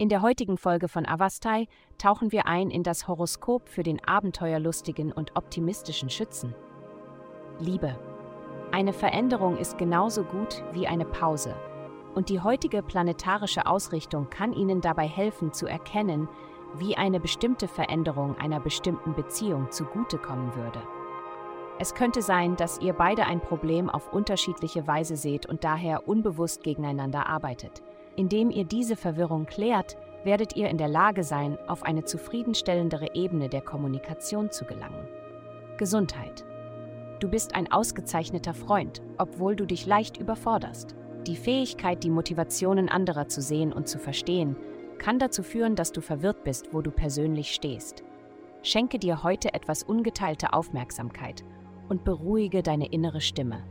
In der heutigen Folge von Avastai tauchen wir ein in das Horoskop für den abenteuerlustigen und optimistischen Schützen. Liebe. Eine Veränderung ist genauso gut wie eine Pause. Und die heutige planetarische Ausrichtung kann Ihnen dabei helfen zu erkennen, wie eine bestimmte Veränderung einer bestimmten Beziehung zugutekommen würde. Es könnte sein, dass ihr beide ein Problem auf unterschiedliche Weise seht und daher unbewusst gegeneinander arbeitet. Indem ihr diese Verwirrung klärt, werdet ihr in der Lage sein, auf eine zufriedenstellendere Ebene der Kommunikation zu gelangen. Gesundheit. Du bist ein ausgezeichneter Freund, obwohl du dich leicht überforderst. Die Fähigkeit, die Motivationen anderer zu sehen und zu verstehen, kann dazu führen, dass du verwirrt bist, wo du persönlich stehst. Schenke dir heute etwas ungeteilte Aufmerksamkeit und beruhige deine innere Stimme.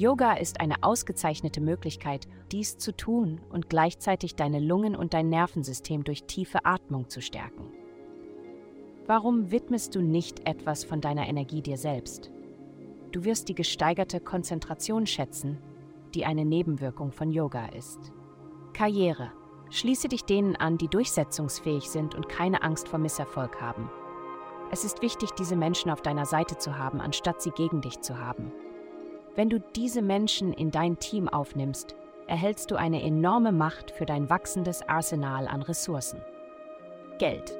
Yoga ist eine ausgezeichnete Möglichkeit, dies zu tun und gleichzeitig deine Lungen und dein Nervensystem durch tiefe Atmung zu stärken. Warum widmest du nicht etwas von deiner Energie dir selbst? Du wirst die gesteigerte Konzentration schätzen, die eine Nebenwirkung von Yoga ist. Karriere. Schließe dich denen an, die durchsetzungsfähig sind und keine Angst vor Misserfolg haben. Es ist wichtig, diese Menschen auf deiner Seite zu haben, anstatt sie gegen dich zu haben. Wenn du diese Menschen in dein Team aufnimmst, erhältst du eine enorme Macht für dein wachsendes Arsenal an Ressourcen. Geld.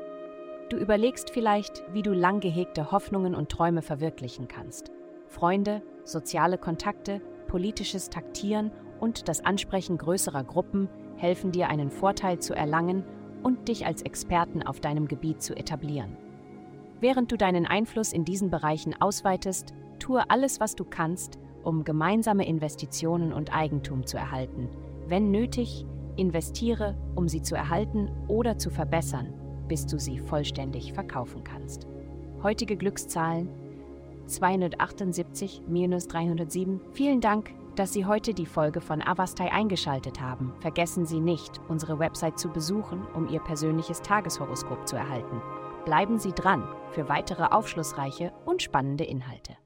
Du überlegst vielleicht, wie du lang gehegte Hoffnungen und Träume verwirklichen kannst. Freunde, soziale Kontakte, politisches Taktieren und das Ansprechen größerer Gruppen helfen dir, einen Vorteil zu erlangen und dich als Experten auf deinem Gebiet zu etablieren. Während du deinen Einfluss in diesen Bereichen ausweitest, tue alles, was du kannst, um gemeinsame Investitionen und Eigentum zu erhalten. Wenn nötig, investiere, um sie zu erhalten oder zu verbessern, bis du sie vollständig verkaufen kannst. Heutige Glückszahlen 278-307. Vielen Dank, dass Sie heute die Folge von Avastai eingeschaltet haben. Vergessen Sie nicht, unsere Website zu besuchen, um Ihr persönliches Tageshoroskop zu erhalten. Bleiben Sie dran für weitere aufschlussreiche und spannende Inhalte.